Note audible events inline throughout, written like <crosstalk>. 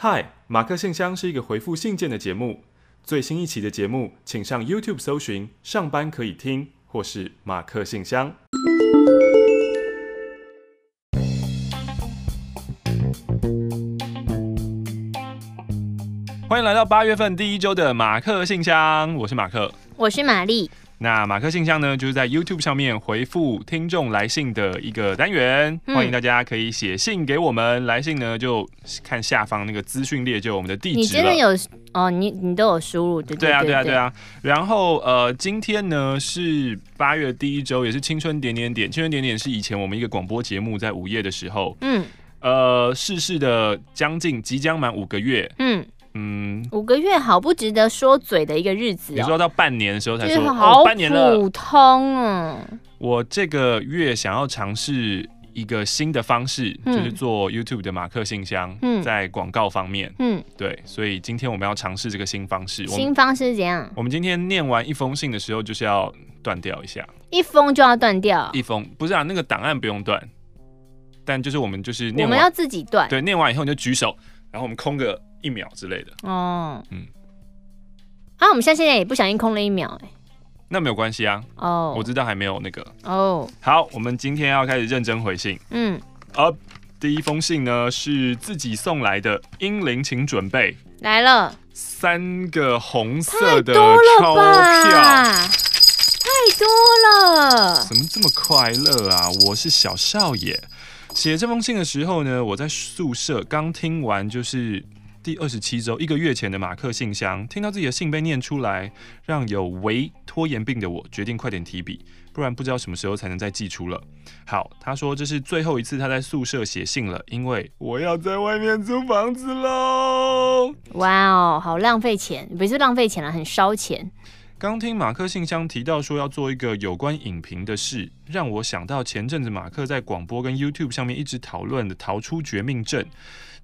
嗨，马克信箱是一个回复信件的节目。最新一期的节目，请上 YouTube 搜寻“上班可以听”或是“马克信箱”。欢迎来到八月份第一周的马克信箱，我是马克，我是玛丽。那马克信箱呢，就是在 YouTube 上面回复听众来信的一个单元，嗯、欢迎大家可以写信给我们。来信呢，就看下方那个资讯列，就有我们的地址。你真的有哦？你你都有输入对对，对，对，对啊，对啊，对啊。然后呃，今天呢是八月第一周，也是青春点点点。青春点点是以前我们一个广播节目，在午夜的时候，嗯，呃，逝世的将近即将满五个月，嗯。嗯，五个月好不值得说嘴的一个日子，哦。你说到半年的时候才说，就是，好普通啊，哦！我这个月想要尝试一个新的方式，嗯，就是做 YouTube 的马克信箱，嗯，在广告方面，嗯，对，所以今天我们要尝试这个新方式。新方式是怎样？我们今天念完一封信的时候，就是要断掉一下，一封就要断掉，一封不是啊，那个档案不用断，但就是我们就是念完我们要自己断，对，念完以后你就举手，然后我们空个。一秒之类的。哦，嗯，啊，我们现在现在也不小心空了一秒，欸，哎，那没有关系啊，哦，我知道还没有那个。哦，好，我们今天要开始认真回信，嗯，呃，第一封信呢是自己送来的，英灵请准备。来了，三个红色的钞票，太多了，怎么这么快乐啊？我是小少爷，写这封信的时候呢，我在宿舍刚听完就是。第二十七周，一个月前的马克信箱，听到自己的信被念出来，让有为拖延病的我决定快点提笔，不然不知道什么时候才能再寄出了。好，他说这是最后一次他在宿舍写信了，因为我要在外面租房子喽。哇哦，好浪费钱，不是浪费钱了，很烧钱。刚听马克信箱提到说要做一个有关影评的事，让我想到前阵子马克在广播跟 YouTube 上面一直讨论的《逃出绝命镇》。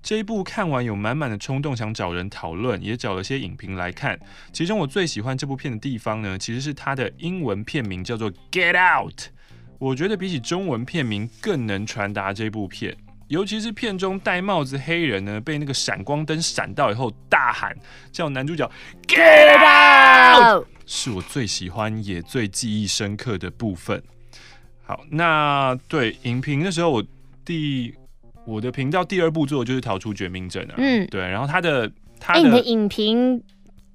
这一部看完有满满的冲动，想找人讨论，也找了些影评来看。其中我最喜欢这部片的地方呢，其实是它的英文片名叫做《Get Out》。我觉得比起中文片名更能传达这部片，尤其是片中戴帽子黑人呢，被那个闪光灯闪到以后大喊叫男主角 Get Out，是我最喜欢也最记忆深刻的部分。好，那对影评那时候，我第。我的频道第二部做的就是逃出绝命镇啊，嗯，对，然后他的他的、欸、你的影评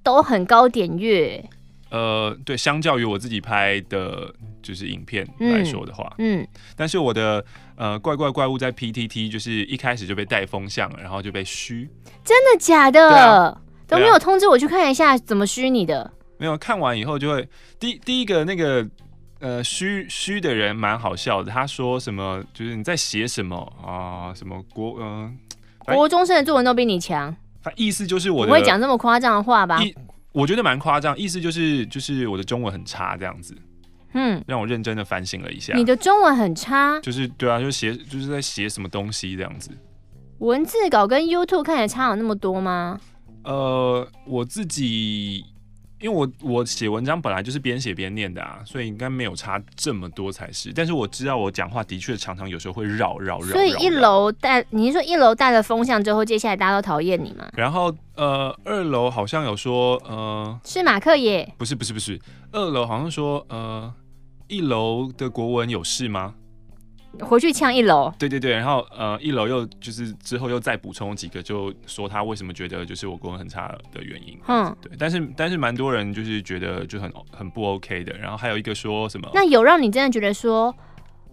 都很高点阅，呃，对，相较于我自己拍的就是影片来说的话，嗯，嗯但是我的呃怪怪怪物在 PTT 就是一开始就被带风向，然后就被虚，真的假的？啊、都没有通知我去看一下怎么虚你的，没有看完以后就会第第一个那个。呃，虚虚的人蛮好笑的。他说什么？就是你在写什么啊、呃？什么国嗯，呃、国中生的作文都比你强。他意思就是我的不会讲这么夸张的话吧？我觉得蛮夸张。意思就是就是我的中文很差这样子。嗯，让我认真的反省了一下。你的中文很差？就是对啊，就写就是在写什么东西这样子。文字稿跟 YouTube 看起来差有那么多吗？呃，我自己。因为我我写文章本来就是边写边念的啊，所以应该没有差这么多才是。但是我知道我讲话的确常常有时候会绕绕绕。所以一楼带你是说一楼带了风向之后，接下来大家都讨厌你吗？然后呃，二楼好像有说呃，是马克耶？不是不是不是，二楼好像说呃，一楼的国文有事吗？回去呛一楼，对对对，然后呃，一楼又就是之后又再补充几个，就说他为什么觉得就是我国文很差的原因。嗯，对，但是但是蛮多人就是觉得就很很不 OK 的，然后还有一个说什么？那有让你真的觉得说，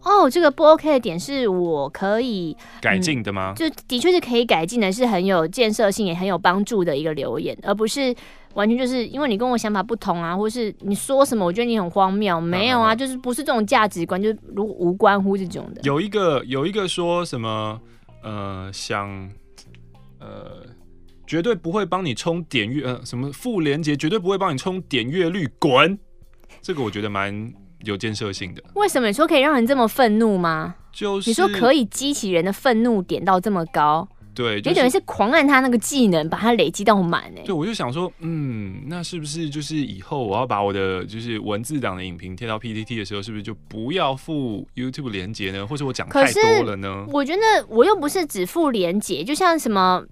哦，这个不 OK 的点是我可以改进的吗？嗯，就的确是可以改进的，是很有建设性也很有帮助的一个留言，而不是。完全就是因为你跟我想法不同啊，或是你说什么，我觉得你很荒谬。没有啊，就是不是这种价值观，就是如无关乎这种的。有一个有一个说什么呃，想呃，绝对不会帮你充点阅，呃，什么副连结绝对不会帮你充点阅率，滚！这个我觉得蛮有建设性的。为什么你说可以让人这么愤怒吗？就是你说可以激起人的愤怒点到这么高。对，就是、你等于是狂按他那个技能，把它累积到满哎。对，我就想说，嗯，那是不是就是以后我要把我的就是文字档的影评贴到 PPT 的时候，是不是就不要附 YouTube 连接呢？或者我讲太多了呢？我觉得我又不是只附连接，就像什么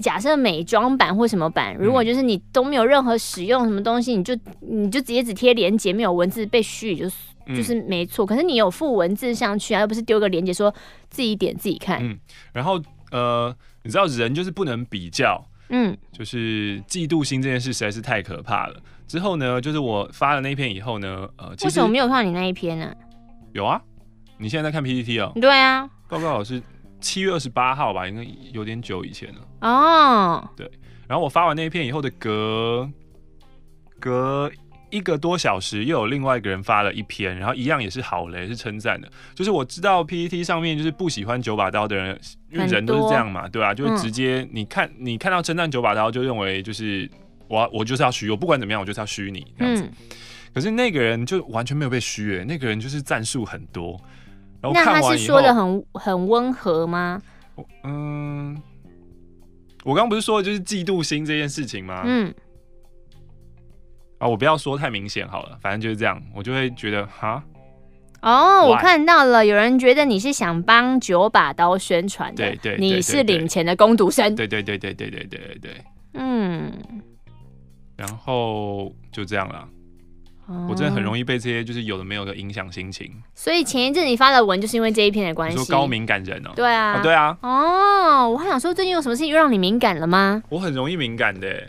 假设美妆版或什么版，如果就是你都没有任何使用什么东西，你就你就直接只贴连接，没有文字被虚就是。就是没错，可是你有附文字上去啊，又不是丢个链接说自己点自己看。嗯，然后呃，你知道人就是不能比较，嗯，就是嫉妒心这件事实在是太可怕了。之后呢，就是我发了那一篇以后呢，呃，其实为什么没有看到你那一篇呢？有啊，你现在在看 PPT 哦？对啊，报告老师七月二十八号吧，应该有点久以前了。哦，对，然后我发完那一篇以后的隔隔。一个多小时，又有另外一个人发了一篇，然后一样也是好雷，是称赞的。就是我知道 PPT 上面就是不喜欢九把刀的人，因为人都是这样嘛，对吧、啊？就是直接你看，你看到称赞九把刀，就认为就是我我就是要虚，我不管怎么样，我就是要虚你这样子。可是那个人就完全没有被虚，哎，那个人就是战术很多。然后看完以后，那他是说的很很温和吗？嗯，我刚刚不是说的就是嫉妒心这件事情吗？嗯。啊，我不要说太明显好了，反正就是这样，我就会觉得哈。哦?我看到了，有人觉得你是想帮九把刀宣传的，对对，你是领钱的工读生，对对对对对对对对对，嗯，然后就这样了。哦，我真的很容易被这些就是有的没有的影响心情。所以前一阵你发的文就是因为这一篇的关系，你说高敏感人哦？对啊，哦对啊。哦，我还想说最近有什么事情又让你敏感了吗？我很容易敏感的。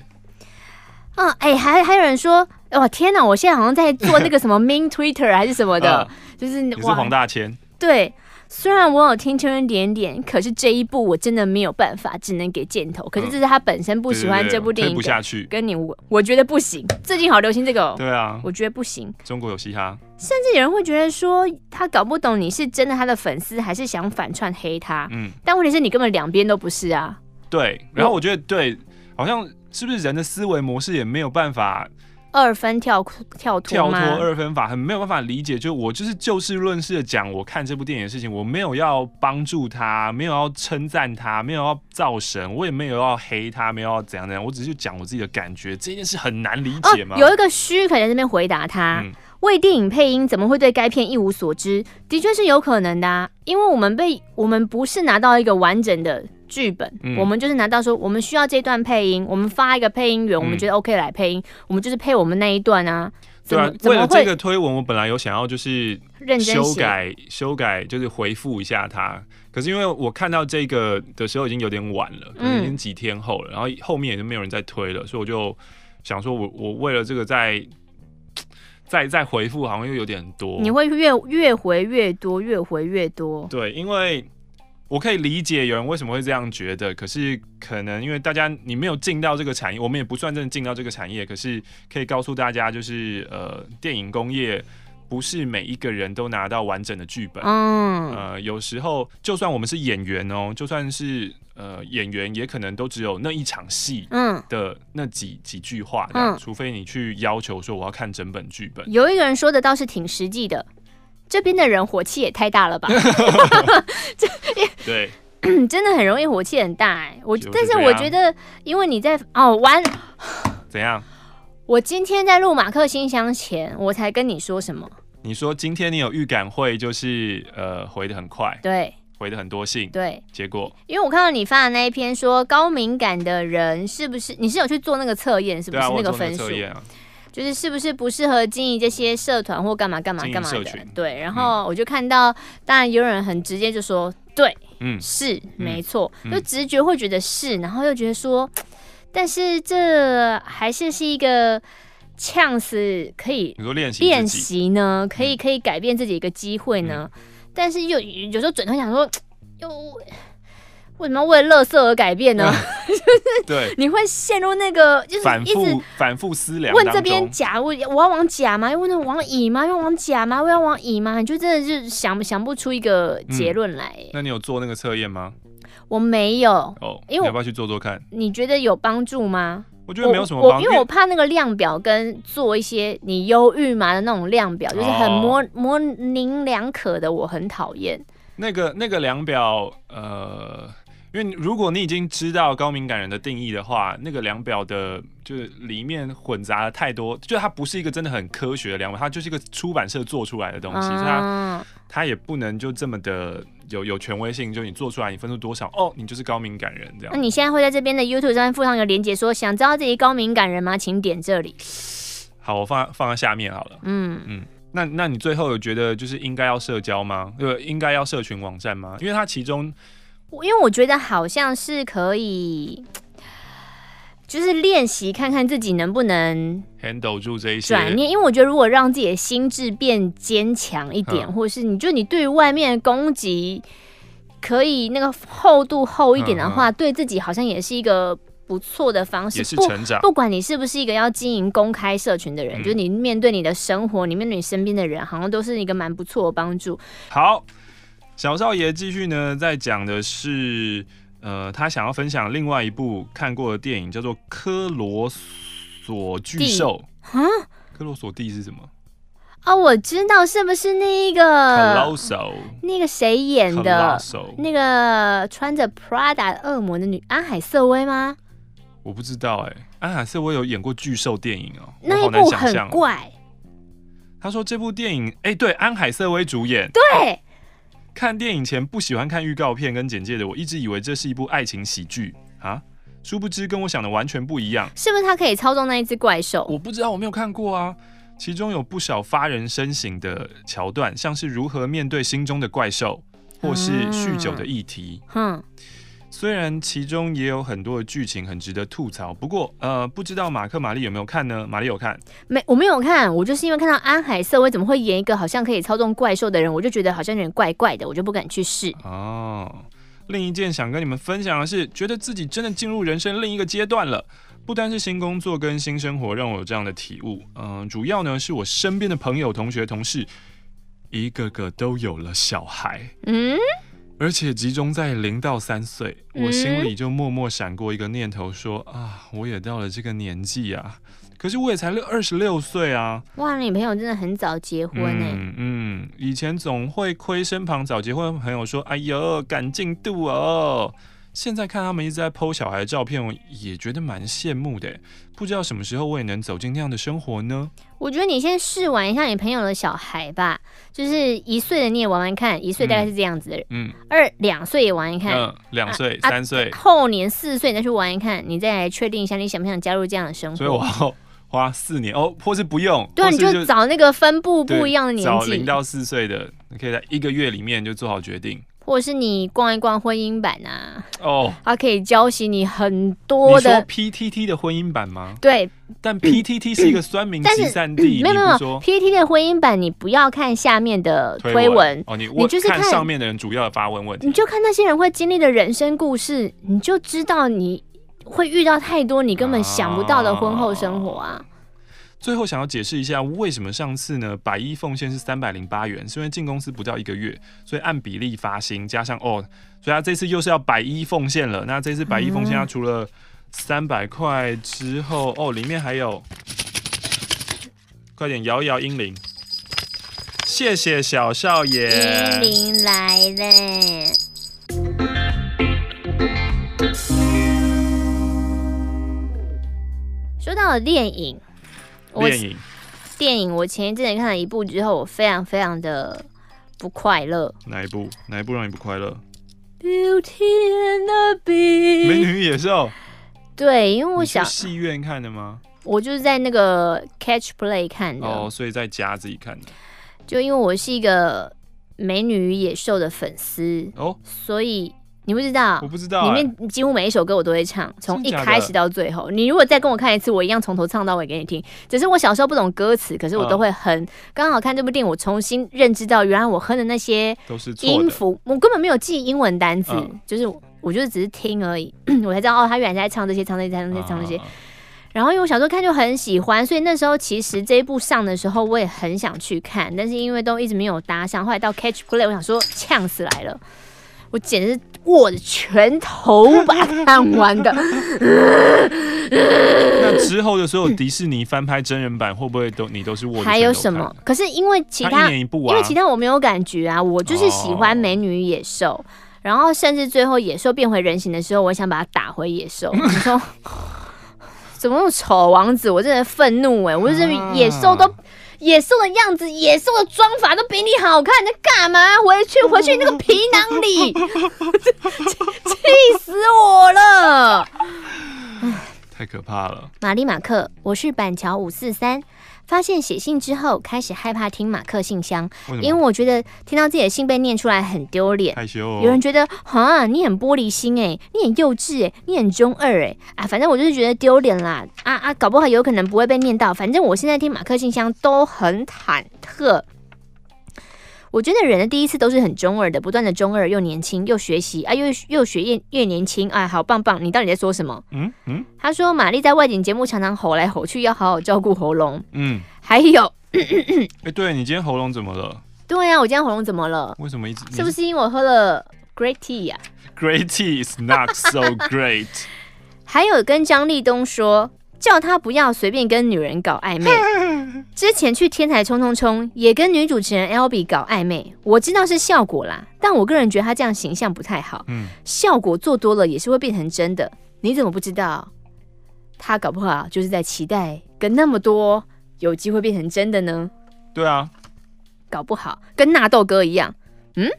啊，哎、欸，还还有人说，哇，天哪！我现在好像在做那个什么 Main Twitter 还是什么的，<laughs> 呃、就是你是黄大千。对，虽然我有听圈点点，可是这一部我真的没有办法，只能给箭头。可是这是他本身不喜欢这部电影，推不下去。跟你我，我觉得不行。最近好流行这个、哦，对啊，我觉得不行。中国有嘻哈，甚至有人会觉得说，他搞不懂你是真的他的粉丝，还是想反串黑他。嗯，但问题是你根本两边都不是啊。对，然后我觉得对，好像。是不是人的思维模式也没有办法二分跳跳脱跳脱二分法，很没有办法理解？就我就是就事论事的讲，我看这部电影的事情，我没有要帮助他，没有要称赞他，没有要造神，我也没有要黑他，没有要怎样怎样，我只是讲我自己的感觉。这件事很难理解吗？哦、有一个虚可能在这边回答他，嗯、为电影配音怎么会对该片一无所知？的确是有可能的、啊，因为我们被我们不是拿到一个完整的。剧本，嗯、我们就是拿到说，我们需要这段配音，我们发一个配音员，嗯、我们觉得 OK 来配音，我们就是配我们那一段啊。对啊，为了这个推文，我本来有想要就是修改修改，就是回复一下他。可是因为我看到这个的时候已经有点晚了，可能已经几天后了，嗯、然后后面也就没有人再推了，所以我就想说我我为了这个再再再回复，好像又有点多。你会越越回越多，越回越多。对，因为。我可以理解有人为什么会这样觉得，可是可能因为大家你没有进到这个产业，我们也不算真的进到这个产业，可是可以告诉大家，就是呃，电影工业不是每一个人都拿到完整的剧本，嗯，呃，有时候就算我们是演员哦，就算是呃演员，也可能都只有那一场戏，嗯的那几几句话，嗯，除非你去要求说我要看整本剧本。有一个人说的倒是挺实际的。这边的人火气也太大了吧？<laughs> 这对，<coughs> 真的很容易火气很大哎。我但是我觉得，因为你在哦玩怎样？我今天在录马克信箱前，我才跟你说什么？你说今天你有预感会就是呃回的很快，对，回的很多信，对。结果因为我看到你发的那一篇说高敏感的人是不是？你是有去做那个测验是不是？那个分数？就是是不是不适合经营这些社团或干嘛干嘛干嘛的？对，然后我就看到，嗯、当然有人很直接就说，对，嗯，是、嗯、没错，就直觉会觉得是，然后又觉得说，但是这还是是一个 chance 可以练习练习呢，可以可以改变自己一个机会呢，嗯、但是又有时候转头想说，<tsk> 又。为什么要为了垃圾而改变呢？<laughs> 就是对，你会陷入那个就是反复反复思量，问这边甲，我我要往甲吗？又问那往乙吗？要往甲吗？我要往乙吗？你就真的是想想不出一个结论来。那你有做那个测验吗？我没有哦，因为你要不要去做做看？你觉得有帮助吗？我觉得没有什么帮助，因为我怕那个量表跟做一些你忧郁嘛的那种量表，就是很模模棱两可的，我很讨厌。那个那个量表，呃。因为如果你已经知道高敏感人的定义的话，那个量表的就是里面混杂了太多，就它不是一个真的很科学的量表，它就是一个出版社做出来的东西，嗯、它它也不能就这么的有有权威性，就你做出来你分数多少哦，你就是高敏感人这样。那你现在会在这边的 YouTube 上面附上一个链接，说想知道自己高敏感人吗？请点这里。好，我放放在下面好了。嗯嗯。那那你最后有觉得就是应该要社交吗？对，应该要社群网站吗？因为它其中，因为我觉得好像是可以，就是练习看看自己能不能 handle 住这一些转念。因为我觉得如果让自己的心智变坚强一点，嗯、或者是你就你对于外面的攻击可以那个厚度厚一点的话，嗯嗯对自己好像也是一个。不错的方式，也是成长。不，不管你是不是一个要经营公开社群的人，嗯、就是你面对你的生活，你面对你身边的人，好像都是一个蛮不错的帮助。好，小少爷继续呢，在讲的是，呃，他想要分享另外一部看过的电影，叫做《科罗索巨兽》啊。科罗索蒂是什么？哦，我知道，是不是那个那个谁演的那个穿着 Prada 恶魔的女安海瑟薇吗？我不知道哎、欸，安海瑟薇有演过巨兽电影哦、喔，那一部很怪。他说这部电影，哎、欸，对，安海瑟薇主演。对，看电影前不喜欢看预告片跟简介的，我一直以为这是一部爱情喜剧啊，殊不知跟我想的完全不一样。是不是他可以操纵那一只怪兽？我不知道，我没有看过啊。其中有不少发人深省的桥段，像是如何面对心中的怪兽，或是酗酒的议题。嗯。虽然其中也有很多的剧情很值得吐槽，不过呃，不知道马克、玛丽有没有看呢？玛丽有看？没，我没有看。我就是因为看到安海瑟薇怎么会演一个好像可以操纵怪兽的人，我就觉得好像有点怪怪的，我就不敢去试。哦，另一件想跟你们分享的是，觉得自己真的进入人生另一个阶段了。不单是新工作跟新生活让我有这样的体悟，嗯、呃，主要呢是我身边的朋友、同学、同事，一个个都有了小孩。嗯。而且集中在零到三岁，我心里就默默闪过一个念头说，说、嗯、啊，我也到了这个年纪啊，可是我也才六二十六岁啊。哇，你朋友真的很早结婚呢、欸。嗯嗯，以前总会亏身旁早结婚的朋友说，哎呦，赶进度哦。现在看他们一直在 po 小孩的照片，我也觉得蛮羡慕的。不知道什么时候我也能走进那样的生活呢？我觉得你先试玩一下你朋友的小孩吧，就是一岁的你也玩玩看，一岁大概是这样子的人，嗯，二两岁也玩一看，嗯，两岁、三岁，后年四岁再去玩一看，你再来确定一下你想不想加入这样的生活。所以我要花四年哦，或是不用，对，你就找那个分布不一样的年纪，找零到四岁的，你可以在一个月里面就做好决定。或者是你逛一逛婚姻版啊，哦，它可以教习你很多的。你说 PTT 的婚姻版吗？对，但 PTT 是一个酸民集散地，没有没有，PTT 的婚姻版你不要看下面的推文哦，你你就是看上面的人主要的发问问题，你就看那些人会经历的人生故事，你就知道你会遇到太多你根本想不到的婚后生活啊。最后想要解释一下，为什么上次呢百亿奉献是三百零八元，是因为进公司不到一个月，所以按比例发薪，加上哦，所以他这次又是要百一奉献了。那这次百一奉献，他除了三百块之后，哦，里面还有，快点摇一摇英灵，谢谢小少爷，英灵来了。说到了电影。电影，电影，我前一阵子看了一部之后，我非常非常的不快乐。哪一部？哪一部让你不快乐？Beauty and the Beast。美女与野兽。对，因为我想戏院看的吗？我就是在那个 Catch Play 看的。哦，所以在家自己看的。就因为我是一个美女与野兽的粉丝哦，所以。你不知道，我不知道、欸，里面几乎每一首歌我都会唱，从一开始到最后。你如果再跟我看一次，我一样从头唱到尾给你听。只是我小时候不懂歌词，可是我都会哼。刚、嗯、好看这部电影，我重新认知到，原来我哼的那些音符，我根本没有记英文单词、嗯，就是我就是只是听而已，<clears throat> 我才知道哦，他原来在唱这些，唱这些，唱这些，唱这些。然后因为我小时候看就很喜欢，所以那时候其实这一部上的时候，我也很想去看，但是因为都一直没有搭上。后来到 Catch Play，我想说呛死来了。我简直是握着拳头把它 <laughs> 看完的。<laughs> 那之后的所有迪士尼翻拍真人版会不会都你都是握？还有什么？可是因为其他，他一年一部啊，因为其他我没有感觉啊。我就是喜欢《美女与野兽》，然后甚至最后野兽变回人形的时候，我想把它打回野兽。<laughs> 你说 <sighs> 怎么那么丑，王子？我真的愤怒哎！我就是野兽都。野兽的样子，野兽的妆法都比你好看，你在干嘛？回去，<laughs> 回去那个皮囊里，<laughs> 气死我了！太可怕了。玛丽马克，我是板桥五四三。发现写信之后，开始害怕听马克信箱，为因为我觉得听到自己的信被念出来很丢脸，害羞、哦。有人觉得哈，你很玻璃心哎，你很幼稚哎，你很中二哎啊，反正我就是觉得丢脸啦。啊啊，搞不好有可能不会被念到，反正我现在听马克信箱都很忐忑。我觉得人的第一次都是很中二的，不断的中二又年轻又学习啊，又又学越越年轻啊，好棒棒！你到底在说什么？嗯嗯，他说玛丽在外景节目常常吼来吼去，要好好照顾喉咙。嗯，还有，<coughs> 哎、欸，对你今天喉咙怎么了？对呀、啊，我今天喉咙怎么了？为什么一直？是不是因为我喝了 Great Tea 呀、啊、？Great Tea is not so great。<laughs> 还有跟张立东说。叫他不要随便跟女人搞暧昧。<laughs> 之前去天台冲冲冲，也跟女主持人 Albee 搞暧昧。我知道是效果啦，但我个人觉得他这样形象不太好。嗯，效果做多了也是会变成真的。你怎么不知道？他搞不好就是在期待跟那么多有机会变成真的呢？对啊，搞不好跟纳豆哥一样。嗯，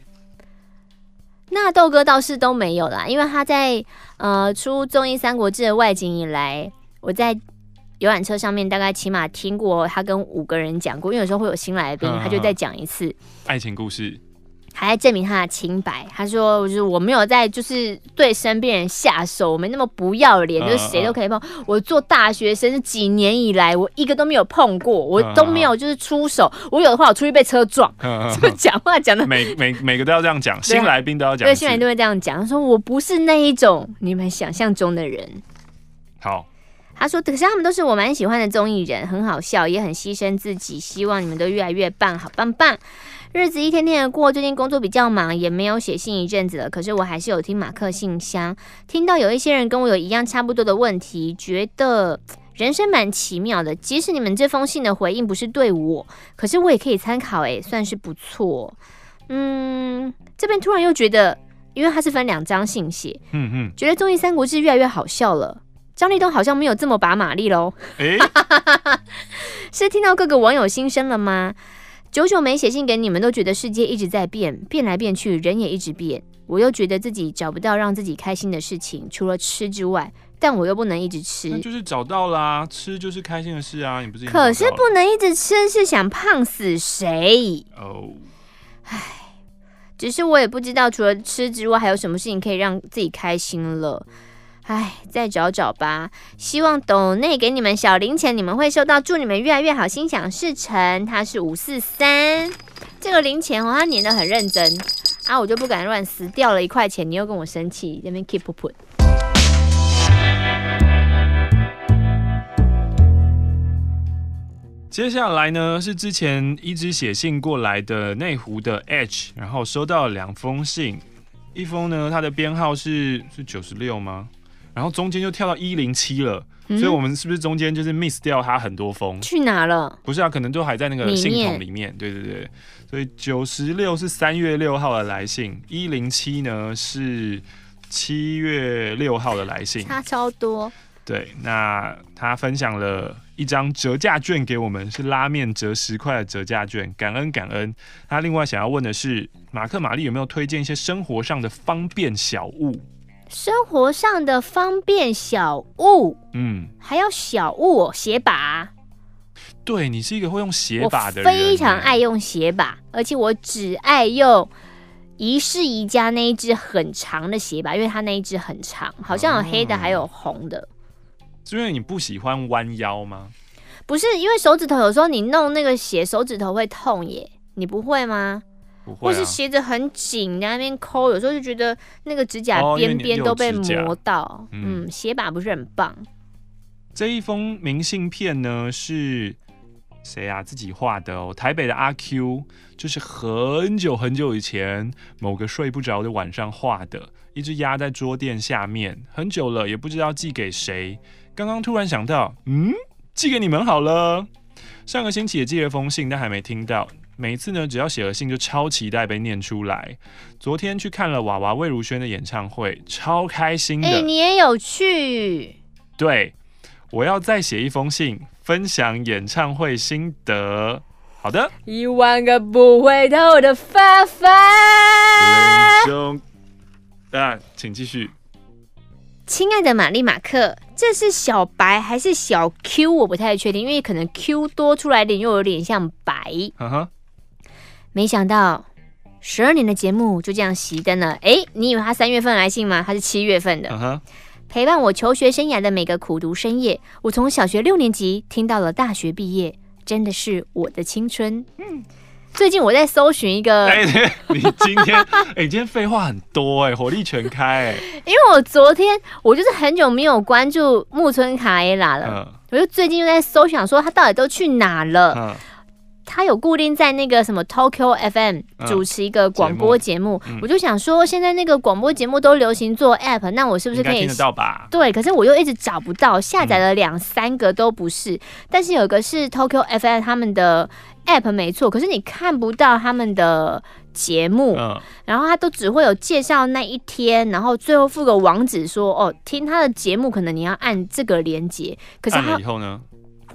纳豆哥倒是都没有啦，因为他在呃出综艺《三国志》的外景以来。我在游览车上面大概起码听过他跟五个人讲过，因为有时候会有新来宾，他就再讲一次爱情故事，还在证明他的清白。他说：“就是我没有在，就是对身边人下手，我没那么不要脸，就是谁都可以碰。我做大学生几年以来，我一个都没有碰过，我都没有就是出手。我有的话，我出去被车撞。就讲话讲的每每每个都要这样讲，新来宾都要讲，对，新来宾都会这样讲。他说我不是那一种你们想象中的人。好。”他说：“可是他们都是我蛮喜欢的综艺人，很好笑，也很牺牲自己。希望你们都越来越棒，好棒棒！日子一天天的过，最近工作比较忙，也没有写信一阵子了。可是我还是有听马克信箱，听到有一些人跟我有一样差不多的问题，觉得人生蛮奇妙的。即使你们这封信的回应不是对我，可是我也可以参考，诶，算是不错。嗯，这边突然又觉得，因为他是分两张信写，嗯嗯，觉得综艺三国志越来越好笑了。”张立东好像没有这么把马力喽，欸、<laughs> 是听到各个网友心声了吗？久久没写信给你们，都觉得世界一直在变，变来变去，人也一直变。我又觉得自己找不到让自己开心的事情，除了吃之外，但我又不能一直吃。那就是找到啦，吃就是开心的事啊，你不是？可是不能一直吃，是想胖死谁？哦，唉，只是我也不知道除了吃之外，还有什么事情可以让自己开心了。哎，再找找吧。希望董内给你们小零钱，你们会收到。祝你们越来越好，心想事成。他是五四三，这个零钱哦，他粘得很认真啊，我就不敢乱撕，掉了一块钱，你又跟我生气，这边 keep put。接下来呢，是之前一直写信过来的内湖的 H，然后收到了两封信，一封呢，它的编号是是九十六吗？然后中间就跳到一零七了，嗯、所以我们是不是中间就是 miss 掉它很多封？去哪了？不是啊，可能都还在那个信筒里面。对对对，所以九十六是三月六号的来信，一零七呢是七月六号的来信，差超多。对，那他分享了一张折价券给我们，是拉面折十块的折价券，感恩感恩。他另外想要问的是，马克玛丽有没有推荐一些生活上的方便小物？生活上的方便小物，嗯，还要小物哦，鞋把。对，你是一个会用鞋把的人，非常爱用鞋把，而且我只爱用宜室宜家那一只很长的鞋把，因为它那一只很长，好像有黑的，还有红的。是因为你不喜欢弯腰吗？不是，因为手指头有时候你弄那个鞋，手指头会痛耶，你不会吗？或是鞋子很紧，在那边抠，有时候就觉得那个指甲边边都被磨到。哦、嗯，鞋把不是很棒。这一封明信片呢是谁啊？自己画的哦。台北的阿 Q，就是很久很久以前某个睡不着的晚上画的，一直压在桌垫下面，很久了也不知道寄给谁。刚刚突然想到，嗯，寄给你们好了。上个星期也寄了封信，但还没听到。每一次呢，只要写了信就超期待被念出来。昨天去看了娃娃魏如萱的演唱会，超开心的。哎、欸，你也有去？对，我要再写一封信，分享演唱会心得。好的，一万个不回头的发发。兄，啊，请继续。亲爱的玛丽马克，这是小白还是小 Q？我不太确定，因为可能 Q 多出来点，又有点像白。Uh huh. 没想到十二年的节目就这样熄灯了。哎，你以为他三月份来信吗？他是七月份的。Uh huh. 陪伴我求学生涯的每个苦读深夜，我从小学六年级听到了大学毕业，真的是我的青春。嗯，最近我在搜寻一个。<laughs> 哎，你今天 <laughs> 哎，你今天废话很多哎，火力全开哎。<laughs> 因为我昨天我就是很久没有关注木村卡艾拉了，uh. 我就最近又在搜想说他到底都去哪了。Uh. 他有固定在那个什么 Tokyo FM 主持一个广播节目，嗯、我就想说，现在那个广播节目都流行做 App，那我是不是可以听得到吧？对，可是我又一直找不到，下载了两三个都不是，嗯、但是有一个是 Tokyo FM 他们的 App 没错，可是你看不到他们的节目，嗯、然后他都只会有介绍那一天，然后最后附个网址说，哦，听他的节目可能你要按这个连接，可是他以后呢？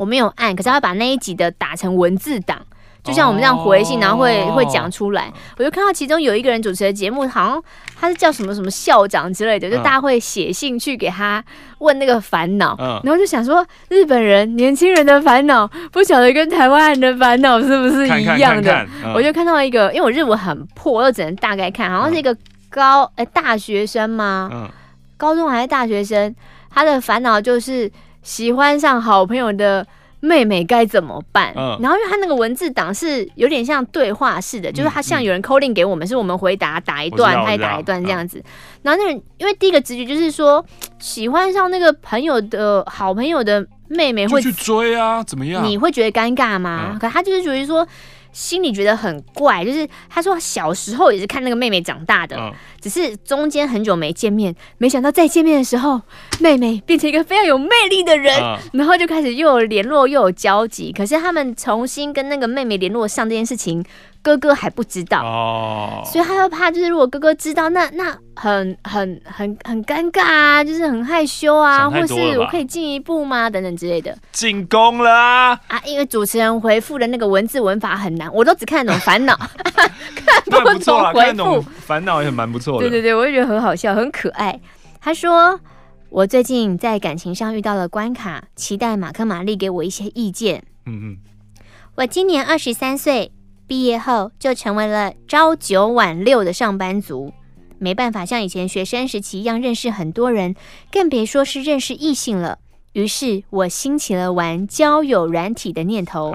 我没有按，可是他会把那一集的打成文字档，就像我们这样回信，然后会、哦、会讲出来。我就看到其中有一个人主持的节目，好像他是叫什么什么校长之类的，就大家会写信去给他问那个烦恼，嗯、然后就想说日本人年轻人的烦恼，不晓得跟台湾人的烦恼是不是一样的？看看看看嗯、我就看到一个，因为我日文很破，我又只能大概看，好像是一个高哎、欸、大学生吗？嗯、高中还是大学生？他的烦恼就是。喜欢上好朋友的妹妹该怎么办？嗯，然后因为他那个文字档是有点像对话式的，嗯、就是他像有人 calling 给我们，嗯、是我们回答打一段，他也打一段这样子。嗯、然后那人因为第一个直觉就是说，喜欢上那个朋友的好朋友的妹妹会去追啊？怎么样？你会觉得尴尬吗？嗯、可他就是属于说。心里觉得很怪，就是他说小时候也是看那个妹妹长大的，嗯、只是中间很久没见面，没想到再见面的时候，妹妹变成一个非常有魅力的人，嗯、然后就开始又有联络又有交集。可是他们重新跟那个妹妹联络上这件事情。哥哥还不知道，哦，所以他又怕，就是如果哥哥知道，那那很很很很尴尬啊，就是很害羞啊，或是我可以进一步吗？等等之类的。进攻了啊！啊，因为主持人回复的那个文字文法很难，我都只看得懂 <laughs> 烦恼，<laughs> 看不懂回复。烦恼也蛮不错的。对对对，我也觉得很好笑，很可爱。他说，我最近在感情上遇到了关卡，期待马克玛丽给我一些意见。嗯嗯，我今年二十三岁。毕业后就成为了朝九晚六的上班族，没办法像以前学生时期一样认识很多人，更别说是认识异性了。于是我兴起了玩交友软体的念头。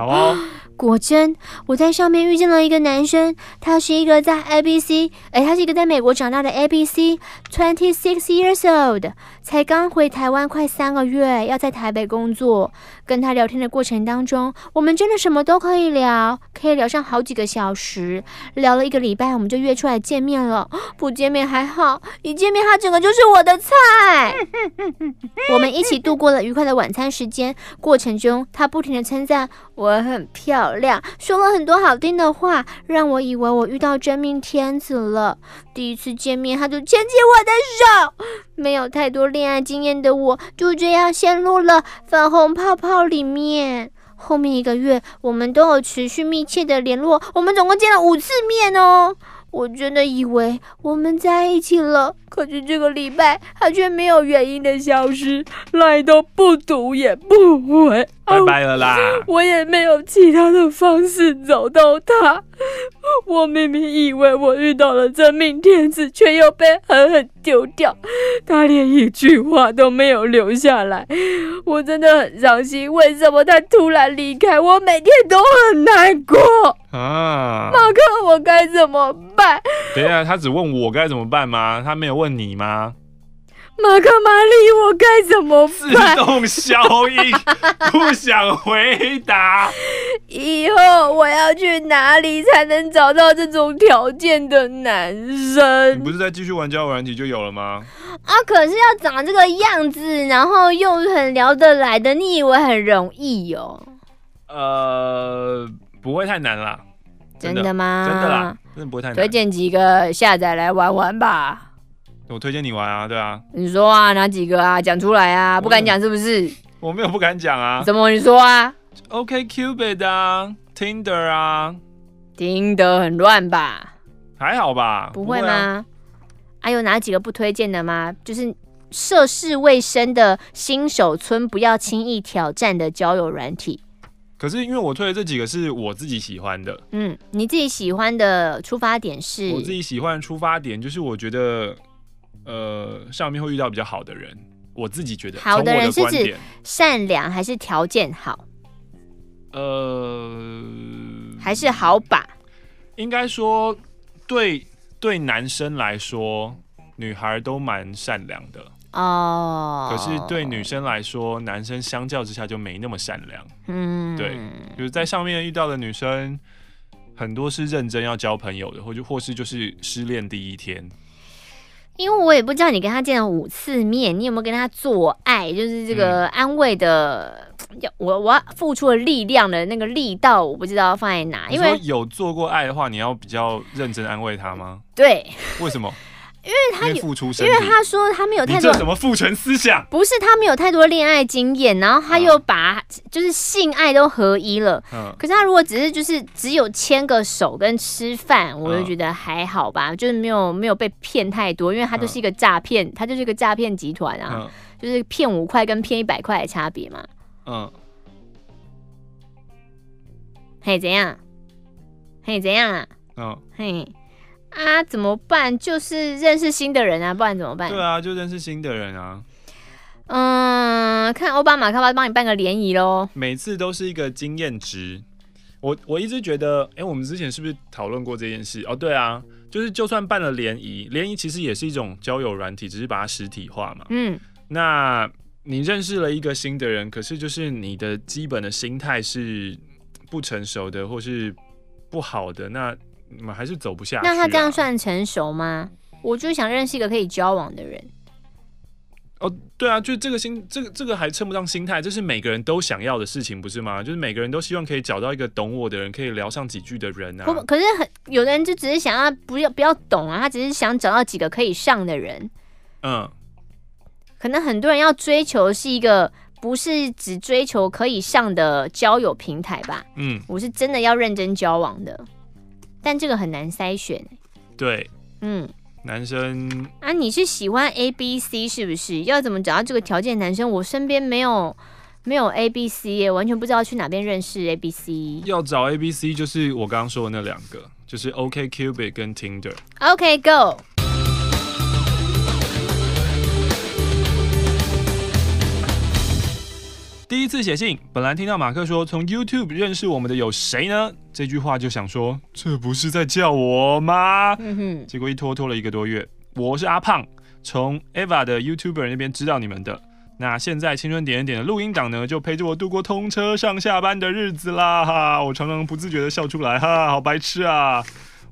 果真，我在上面遇见了一个男生，他是一个在 ABC，哎，他是一个在美国长大的 ABC，twenty six years old，才刚回台湾快三个月，要在台北工作。跟他聊天的过程当中，我们真的什么都可以聊，可以聊上好几个小时。聊了一个礼拜，我们就约出来见面了。<gasps> 不见面还好，一见面他整个就是我的菜。<laughs> 我们一起度过了愉快的晚餐时间，过程中他不停的称赞我很漂亮。亮说了很多好听的话，让我以为我遇到真命天子了。第一次见面，他就牵起我的手。没有太多恋爱经验的我，就这样陷入了粉红泡泡里面。后面一个月，我们都有持续密切的联络，我们总共见了五次面哦。我真的以为我们在一起了，可是这个礼拜他却没有原因的消失，赖都不读也不回，拜拜了啦！我也没有其他的方式找到他。我明明以为我遇到了真命天子，却又被狠狠丢掉。他连一句话都没有留下来，我真的很伤心。为什么他突然离开？我每天都很难过啊！马克，我该怎么办？等一下，他只问我该怎么办吗？他没有问你吗？马克玛丽，我该怎么办？自动消音，不想回答。以后我要去哪里才能找到这种条件的男生？你不是在继续玩交友软体就有了吗？啊，可是要长这个样子，然后又很聊得来的，你以为很容易哦？呃，不会太难啦。真的吗？真的啦，真的不会太难。推荐几个下载来玩玩吧。我推荐你玩啊，对啊。你说啊，哪几个啊？讲出来啊，不敢讲是不是？我没有不敢讲啊。怎么你说啊？OK Cupid 啊，Tinder 啊，Tinder 很乱吧？还好吧？不会吗？还有哪几个不推荐的吗？就是涉世未深的新手村不要轻易挑战的交友软体。可是因为我推的这几个是我自己喜欢的。嗯，你自己喜欢的出发点是？我自己喜欢的出发点就是我觉得。呃，上面会遇到比较好的人，我自己觉得好的人是指善良还是条件好？呃，还是好把？应该说，对对男生来说，女孩都蛮善良的哦。可是对女生来说，男生相较之下就没那么善良。嗯，对，就是在上面遇到的女生，很多是认真要交朋友的，或者或是就是失恋第一天。因为我也不知道你跟他见了五次面，你有没有跟他做爱？就是这个安慰的，要、嗯、我我要付出的力量的那个力道，我不知道放在哪。因为有做过爱的话，你要比较认真安慰他吗？对，为什么？因为他有付出，因为他说他没有太多什么父权思想，不是他没有太多恋爱经验，然后他又把就是性爱都合一了。嗯，可是他如果只是就是只有牵个手跟吃饭，我就觉得还好吧，就是没有没有被骗太多，因为他就是一个诈骗，他就是一个诈骗集团啊，就是骗五块跟骗一百块的差别嘛。嗯，嘿，怎样？嘿，怎样啊？嗯，嘿。啊，怎么办？就是认识新的人啊，不然怎么办？对啊，就认识新的人啊。嗯，看奥巴马，看不帮你办个联谊喽。每次都是一个经验值。我我一直觉得，哎、欸，我们之前是不是讨论过这件事？哦，对啊，就是就算办了联谊，联谊其实也是一种交友软体，只是把它实体化嘛。嗯。那你认识了一个新的人，可是就是你的基本的心态是不成熟的，或是不好的，那。你们还是走不下去啊。那他这样算成熟吗？我就想认识一个可以交往的人。哦，对啊，就这个心，这个这个还称不上心态，这是每个人都想要的事情，不是吗？就是每个人都希望可以找到一个懂我的人，可以聊上几句的人啊。不，可是很有的人就只是想要不要不要懂啊，他只是想找到几个可以上的人。嗯，可能很多人要追求是一个不是只追求可以上的交友平台吧？嗯，我是真的要认真交往的。但这个很难筛选，对，嗯，男生啊，你是喜欢 A B C 是不是？要怎么找到这个条件？男生我身边没有没有 A B C 耶，完全不知道去哪边认识 A B C。要找 A B C 就是我刚刚说的那两个，就是 OK Cupid 跟 Tinder。OK Go。第一次写信，本来听到马克说从 YouTube 认识我们的有谁呢？这句话就想说，这不是在叫我吗？嗯。结果一拖拖了一个多月，我是阿胖，从 Eva 的 YouTuber 那边知道你们的。那现在青春点点点的录音档呢，就陪着我度过通车上下班的日子啦哈！我常常不自觉的笑出来哈，好白痴啊！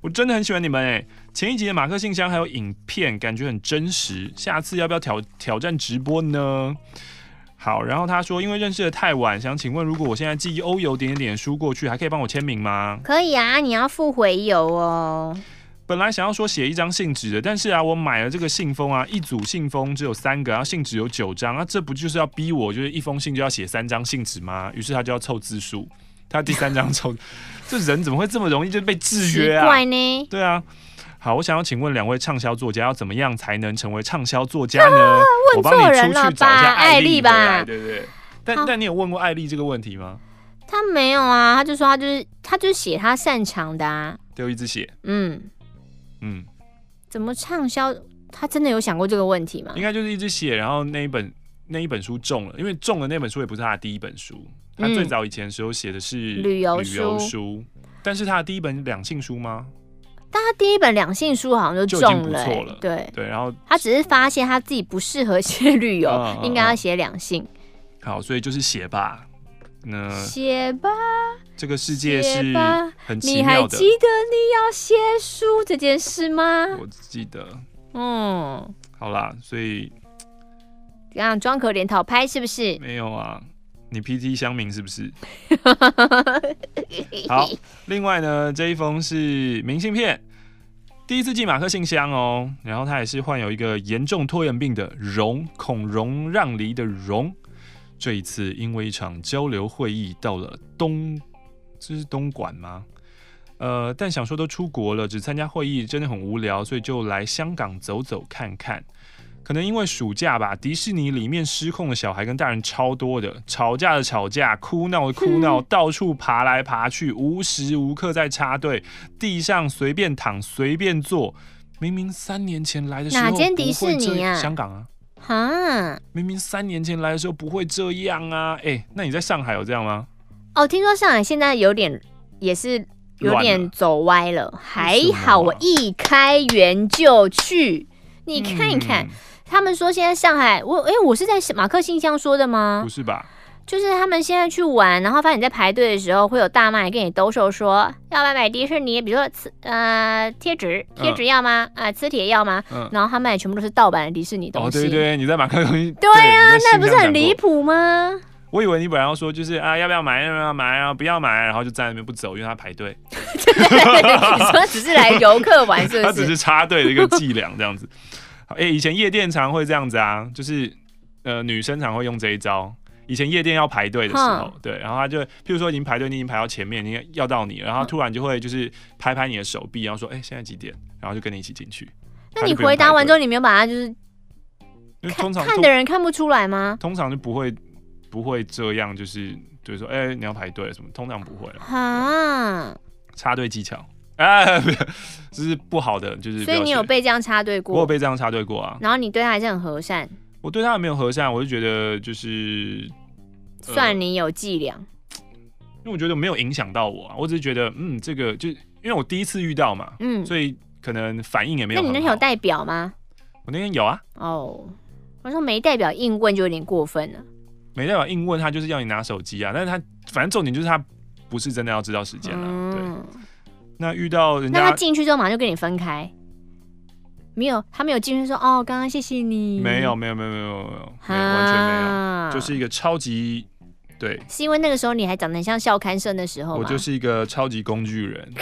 我真的很喜欢你们哎。前一集的马克信箱还有影片，感觉很真实。下次要不要挑挑战直播呢？好，然后他说，因为认识的太晚，想请问，如果我现在寄欧游点点点书过去，还可以帮我签名吗？可以啊，你要付回邮哦。本来想要说写一张信纸的，但是啊，我买了这个信封啊，一组信封只有三个，然后信纸有九张，啊，这不就是要逼我，就是一封信就要写三张信纸吗？于是他就要凑字数，他第三张凑，<laughs> 这人怎么会这么容易就被制约啊？怪呢？对啊。好，我想要请问两位畅销作家要怎么样才能成为畅销作家呢？啊、<laughs> 我帮你出去找一下艾丽吧，对不对？但但你有问过艾丽这个问题吗？他没有啊，他就说他就是他就是写他擅长的啊，就一直写。嗯嗯，怎么畅销？他真的有想过这个问题吗？应该就是一直写，然后那一本那一本书中了，因为中了那本书也不是他的第一本书，他最早以前的时候写的是旅游书，但是他的第一本两性书吗？但他第一本两性书好像就中了，欸，了对对，然后他只是发现他自己不适合写旅游，嗯，应该要写两性。好，所以就是写吧，那写吧，这个世界是很奇妙的。你还记得你要写书这件事吗？我记得，嗯，好啦，所以这样装可怜讨拍是不是？没有啊。你 PT 乡民是不是？<laughs> 好，另外呢，这一封是明信片，第一次寄马克信箱哦。然后他也是患有一个严重拖延病的容，孔融让梨的容。这一次因为一场交流会议到了东，这是东莞吗？呃，但想说都出国了，只参加会议真的很无聊，所以就来香港走走看看。可能因为暑假吧，迪士尼里面失控的小孩跟大人超多的，吵架的吵架，哭闹的哭闹，到处爬来爬去，无时无刻在插队，地上随便躺随便坐。明明三年前来的时候，哪间迪士尼啊？香港啊？哈？明明三年前来的时候不会这样啊？哎、欸，那你在上海有这样吗？哦，听说上海现在有点也是有点走歪了，了还好我一开园就去，你看一看。嗯他们说现在上海，我哎、欸，我是在马克信箱说的吗？不是吧？就是他们现在去玩，然后发现你在排队的时候，会有大妈来跟你兜售说，要不要买迪士尼？比如说磁呃贴纸，贴纸要吗？啊、呃，磁铁要吗？嗯，然后他们也全部都是盗版的迪士尼东西。哦，对对，你在马克东西。对啊，对那不是很离谱吗？我以为你本来要说就是啊，要不要买？要不要买啊？不要买，然后就站在那边不走，因为他排队。<laughs> 你说只是来游客玩，是不是？<laughs> 他只是插队的一个伎俩，这样子。哎、欸，以前夜店常会这样子啊，就是呃女生常会用这一招。以前夜店要排队的时候，对，然后他就，譬如说已经排队，你已经排到前面，你要到你，然后突然就会就是拍拍你的手臂，然后说，哎、欸，现在几点？然后就跟你一起进去。那你回答完之后，你没有把他就是通常看的人看不出来吗？通常就不会不会这样，就是就是说，哎、欸，你要排队什么？通常不会啊。插队技巧。哎，<laughs> 这是不好的，就是。所以你有被这样插队过？我有被这样插队过啊。然后你对他还是很和善？我对他还没有和善，我就觉得就是算你有伎俩。因为我觉得没有影响到我啊，我只是觉得嗯，这个就因为我第一次遇到嘛，嗯，所以可能反应也没有。那你那天有代表吗？我那天有啊。哦，我说没代表硬问就有点过分了。没代表硬问他就是要你拿手机啊，但是他反正重点就是他不是真的要知道时间了，对。那遇到人家，那他进去之后马上就跟你分开，没有，他没有进去说哦，刚刚谢谢你，没有，没有，没有，没有，没有，完全没有，就是一个超级对，是因为那个时候你还长得很像校刊生的时候，我就是一个超级工具人。<laughs>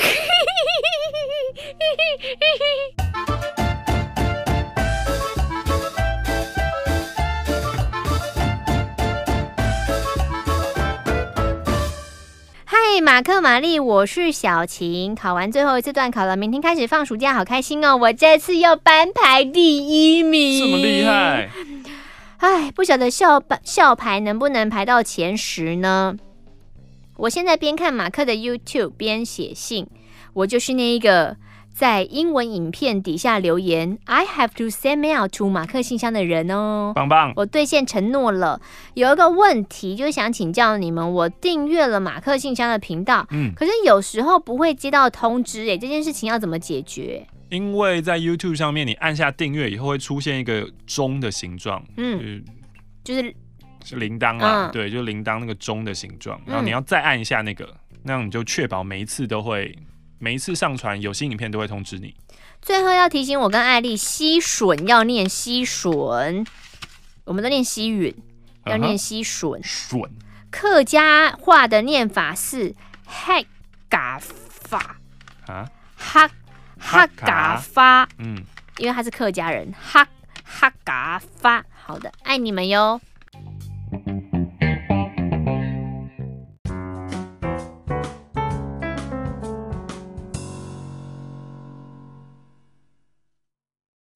嗨，马克、玛丽，我是小晴。考完最后一次段考了，明天开始放暑假，好开心哦！我这次又班排第一名，这么厉害！哎，不晓得校班校排能不能排到前十呢？我现在边看马克的 YouTube 边写信，我就是那一个。在英文影片底下留言，I have to send mail to 马克信箱的人哦，棒棒！我兑现承诺了。有一个问题，就是想请教你们，我订阅了马克信箱的频道，嗯，可是有时候不会接到通知，哎，这件事情要怎么解决？因为在 YouTube 上面，你按下订阅以后会出现一个钟的形状，嗯，就是是铃铛啊，嗯、对，就是铃铛那个钟的形状，然后你要再按一下那个，那样你就确保每一次都会。每一次上传有新影片都会通知你。最后要提醒我跟艾丽，西笋要念西笋，我们都念西允，要念西笋。笋。客家话的念法是黑嘎发啊，哈哈嘎发。嗯，因为他是客家人，哈哈嘎发。好的，爱你们哟。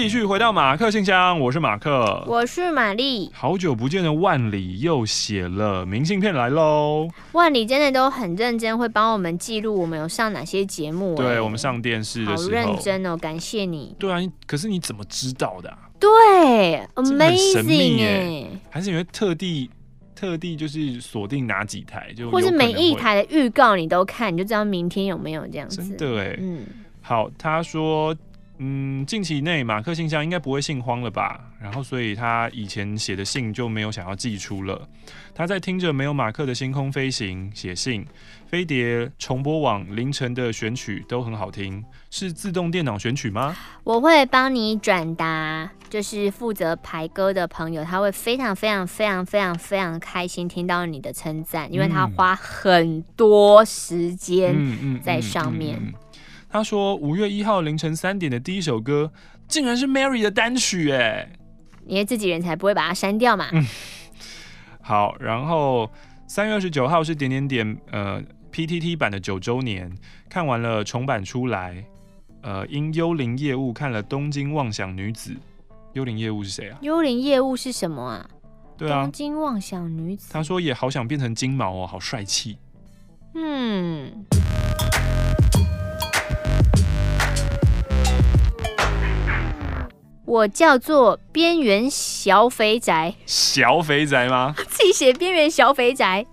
继续回到马克信箱，我是马克，我是玛丽。好久不见的万里又写了明信片来喽。万里真的都很认真，会帮我们记录我们有上哪些节目。对，我们上电视的时候，好认真哦，感谢你。对啊，可是你怎么知道的啊？对，Amazing 哎，还是因为特地特地就是锁定哪几台，就或是每一台的预告你都看，你就知道明天有没有这样子。真的哎，嗯。好，他说，嗯，近期内马克信箱应该不会信荒了吧？然后，所以他以前写的信就没有想要寄出了。他在听着没有马克的星空飞行写信，飞碟重播网凌晨的选曲都很好听，是自动电脑选曲吗？我会帮你转达，就是负责排歌的朋友，他会非常非常非常非常非常开心听到你的称赞，因为他花很多时间在上面。嗯嗯嗯嗯嗯他说：“五月一号凌晨三点的第一首歌，竟然是 Mary 的单曲，哎，因为自己人才不会把它删掉嘛。嗯” <laughs> 好，然后三月二十九号是点点点，呃，PTT 版的九周年，看完了重版出来，呃，因幽灵业务看了《东京妄想女子》，幽灵业务是谁啊？幽灵业务是什么啊？对啊，东京妄想女子。他说也好想变成金毛哦，好帅气。嗯。我叫做边缘小肥宅，小肥宅吗？<laughs> 自己写边缘小肥宅。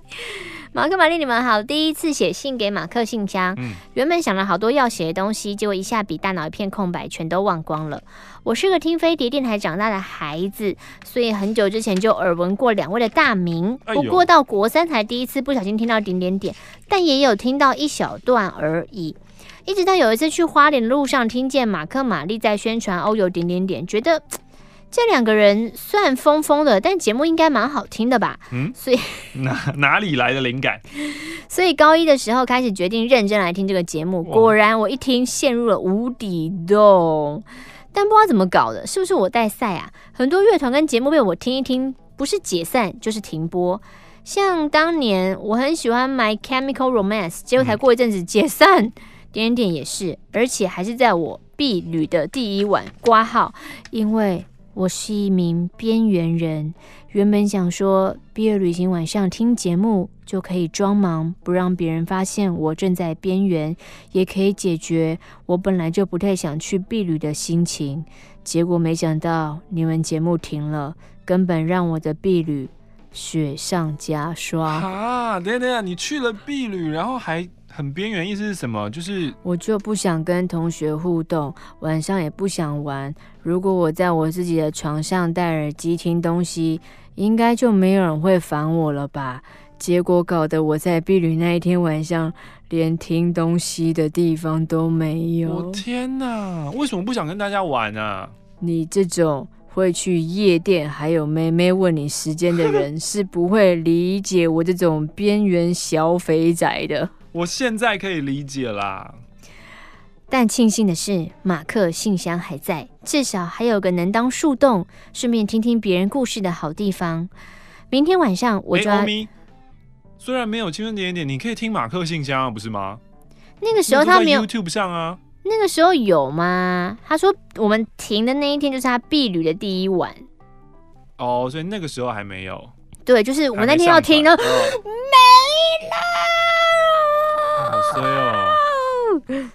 马克、玛丽，你们好，第一次写信给马克信箱。嗯，原本想了好多要写的东西，结果一下笔大脑一片空白，全都忘光了。我是个听飞碟电台长大的孩子，所以很久之前就耳闻过两位的大名，不过到国三才第一次不小心听到点点点，但也有听到一小段而已。一直到有一次去花莲的路上，听见马克玛丽在宣传欧游点点点，觉得 <tsk> 这两个人虽然疯疯的，但节目应该蛮好听的吧？嗯，所以 <laughs> 哪哪里来的灵感？<laughs> 所以高一的时候开始决定认真来听这个节目。果然，我一听陷入了无底洞。但不知道怎么搞的，是不是我带赛啊？很多乐团跟节目被我听一听，不是解散就是停播。像当年我很喜欢 My Chemical Romance，结果才过一阵子解散。嗯点点也是，而且还是在我毕旅的第一晚挂号，因为我是一名边缘人。原本想说毕业旅行晚上听节目就可以装忙，不让别人发现我正在边缘，也可以解决我本来就不太想去毕旅的心情。结果没想到你们节目停了，根本让我的毕旅雪上加霜。啊，等等，你去了避旅，然后还。很边缘，意思是什么？就是我就不想跟同学互动，晚上也不想玩。如果我在我自己的床上戴耳机听东西，应该就没有人会烦我了吧？结果搞得我在避旅那一天晚上，连听东西的地方都没有。我天哪！为什么不想跟大家玩啊？你这种会去夜店，还有妹妹问你时间的人，<laughs> 是不会理解我这种边缘小肥仔的。我现在可以理解啦，但庆幸的是，马克信箱还在，至少还有个能当树洞，顺便听听别人故事的好地方。明天晚上我就要。欸、虽然没有青春点点点，你可以听马克信箱啊，不是吗？那个时候他没有 YouTube 上啊。那个时候有吗？他说我们停的那一天就是他避旅的第一晚。哦，所以那个时候还没有。对，就是我那天要停呢，没了。好衰哦，<laughs>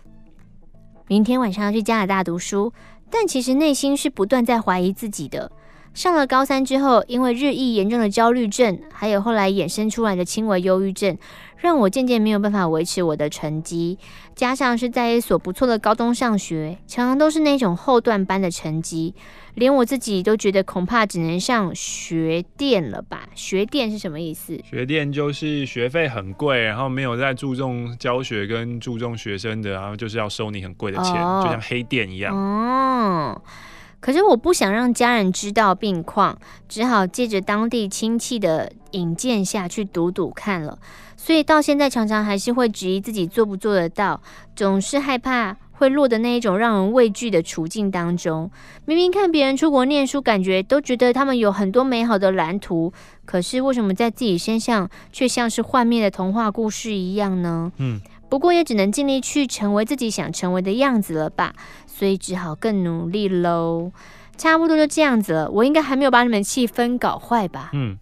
明天晚上要去加拿大读书，但其实内心是不断在怀疑自己的。上了高三之后，因为日益严重的焦虑症，还有后来衍生出来的轻微忧郁症，让我渐渐没有办法维持我的成绩。加上是在一所不错的高中上学，常常都是那种后段班的成绩。连我自己都觉得恐怕只能上学电了吧？学电是什么意思？学电就是学费很贵，然后没有在注重教学跟注重学生的，然后就是要收你很贵的钱，哦、就像黑店一样。哦，可是我不想让家人知道病况，只好借着当地亲戚的引荐下去赌赌看了。所以到现在常常还是会质疑自己做不做得到，总是害怕。会落的那一种让人畏惧的处境当中，明明看别人出国念书，感觉都觉得他们有很多美好的蓝图，可是为什么在自己身上却像是幻灭的童话故事一样呢？嗯，不过也只能尽力去成为自己想成为的样子了吧，所以只好更努力喽。差不多就这样子了，我应该还没有把你们气氛搞坏吧？嗯，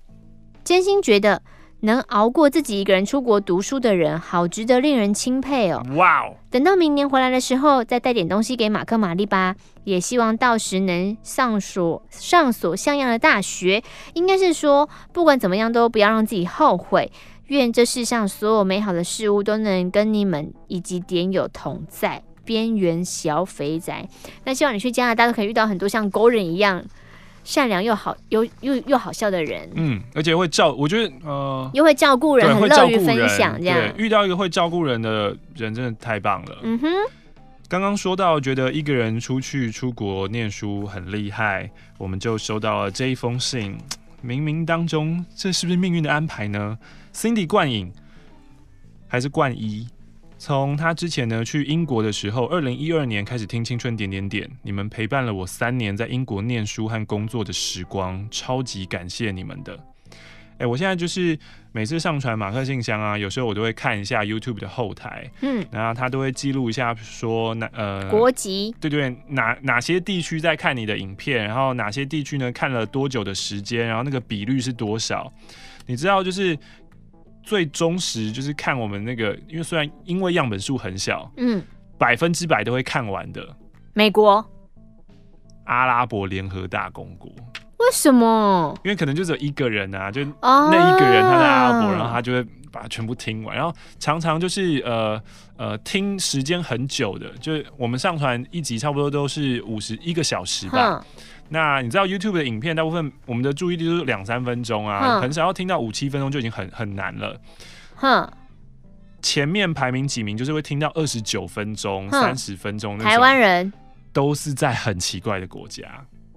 真心觉得能熬过自己一个人出国读书的人，好值得令人钦佩哦。哇哦！等到明年回来的时候，再带点东西给马克玛丽吧。也希望到时能上所上所像样的大学。应该是说，不管怎么样，都不要让自己后悔。愿这世上所有美好的事物都能跟你们以及点友同在。边缘小肥宅，那希望你去加拿大都可以遇到很多像狗人一样善良又好又又又好笑的人。嗯，而且会照，我觉得呃，又会照顾人，很乐于分享这样。对，遇到一个会照顾人的人，真的太棒了。嗯哼，刚刚说到觉得一个人出去出国念书很厉害，我们就收到了这一封信。冥冥当中，这是不是命运的安排呢？Cindy 冠影还是冠一？从他之前呢去英国的时候，二零一二年开始听青春点点点，你们陪伴了我三年在英国念书和工作的时光，超级感谢你们的。哎、欸，我现在就是每次上传马克信箱啊，有时候我都会看一下 YouTube 的后台，嗯，然后他都会记录一下说哪呃国籍，对对，哪哪些地区在看你的影片，然后哪些地区呢看了多久的时间，然后那个比率是多少？你知道就是最忠实就是看我们那个，因为虽然因为样本数很小，嗯，百分之百都会看完的。美国，阿拉伯联合大公国。为什么？因为可能就只有一个人啊，就那一个人他在阿拉伯，然后他就会把它全部听完，然后常常就是呃呃听时间很久的，就是我们上传一集差不多都是五十一个小时吧。那你知道 YouTube 的影片大部分我们的注意力都是两三分钟啊，很少要听到五七分钟就已经很很难了。哼，前面排名几名就是会听到二十九分钟、三十分钟，台湾人。都是在很奇怪的国家。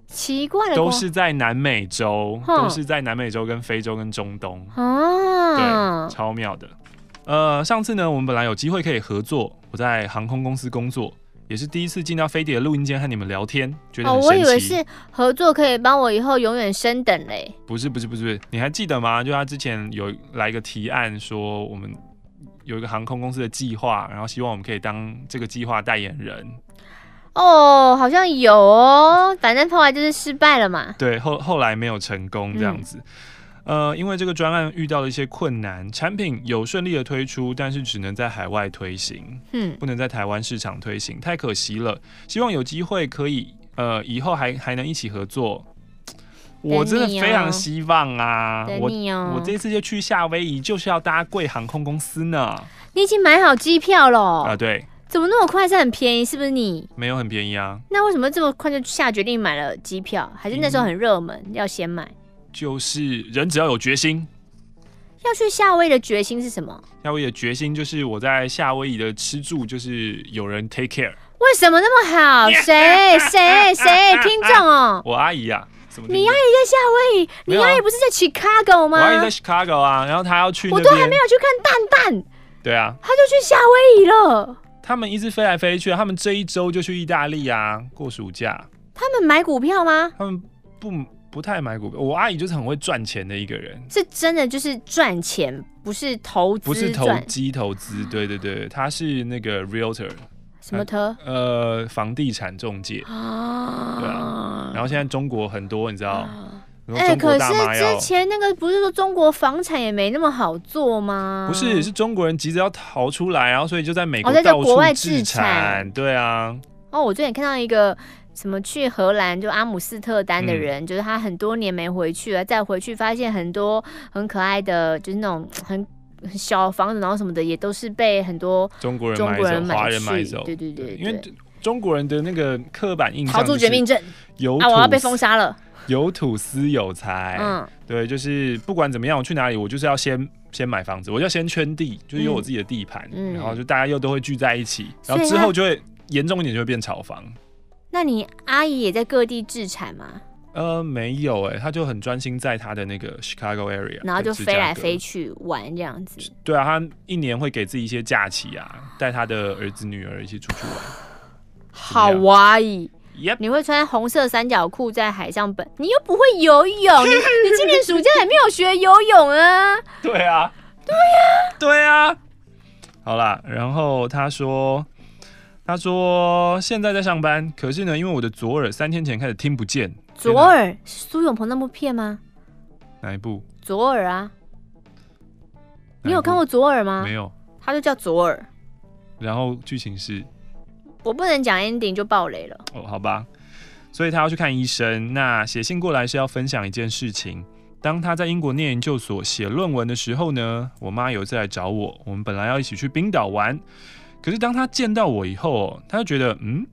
奇怪的，都是在南美洲，都是在南美洲跟非洲跟中东，哦，对，超妙的。呃，上次呢，我们本来有机会可以合作，我在航空公司工作，也是第一次进到飞碟的录音间和你们聊天，觉得很神奇。哦，我以为是合作可以帮我以后永远升等嘞。不是不是不是，你还记得吗？就他之前有来一个提案，说我们有一个航空公司的计划，然后希望我们可以当这个计划代言人。哦，好像有哦，反正后来就是失败了嘛。对，后后来没有成功这样子。嗯、呃，因为这个专案遇到了一些困难，产品有顺利的推出，但是只能在海外推行，嗯，不能在台湾市场推行，太可惜了。希望有机会可以，呃，以后还还能一起合作。我真的非常希望啊，哦、我我这次就去夏威夷，就是要搭贵航空公司呢。你已经买好机票了？啊、呃，对。怎么那么快？是很便宜，是不是你？没有很便宜啊。那为什么这么快就下决定买了机票？还是那时候很热门，嗯、要先买？就是人只要有决心。要去夏威夷的决心是什么？夏威夷的决心就是我在夏威夷的吃住就是有人 take care。为什么那么好？<laughs> 谁谁谁？听众哦，我阿姨啊。你阿姨在夏威夷？你阿姨不是在 Chicago 吗？我阿姨在 Chicago 啊，然后她要去，我都还没有去看蛋蛋。对啊，她就去夏威夷了。他们一直飞来飞去，他们这一周就去意大利啊，过暑假。他们买股票吗？他们不不太买股票。我阿姨就是很会赚钱的一个人，是真的就是赚钱，不是投资，不是投机投资。对对对，他是那个 realtor，什么特？呃，房地产中介啊。对啊，然后现在中国很多，你知道。啊哎、欸，可是之前那个不是说中国房产也没那么好做吗？不是，是中国人急着要逃出来，然后所以就在美国到处、哦、国外置产。对啊。哦，我最近看到一个什么去荷兰就阿姆斯特丹的人，嗯、就是他很多年没回去了，再回去发现很多很可爱的，就是那种很小房子，然后什么的也都是被很多中国人、中国人、华人买走。对对对，对，因为中国人的那个刻板印象，逃出绝命镇，有啊，我要被封杀了。有土司有财，嗯，对，就是不管怎么样，我去哪里，我就是要先先买房子，我就要先圈地，就是有我自己的地盘，嗯，然后就大家又都会聚在一起，然后之后就会严重一点就会变炒房。那你阿姨也在各地置产吗？呃，没有，哎，他就很专心在他的那个 Chicago area，然后就飞来飞去玩这样子。对啊，他一年会给自己一些假期啊，带他的儿子女儿一起出去玩。<sighs> 好哇伊。Yep. 你会穿红色三角裤在海上本？你又不会游泳，你你今年暑假也没有学游泳啊？对啊，对啊，对啊。好啦，然后他说，他说现在在上班，可是呢，因为我的左耳三天前开始听不见。左耳是苏永鹏那部片吗？哪一部？左耳啊，你有看过左耳吗？没有，他就叫左耳。然后剧情是，我不能讲 ending 就爆雷了。哦，好吧。所以他要去看医生。那写信过来是要分享一件事情。当他在英国念研究所写论文的时候呢，我妈有一次来找我，我们本来要一起去冰岛玩。可是当他见到我以后，他就觉得，嗯，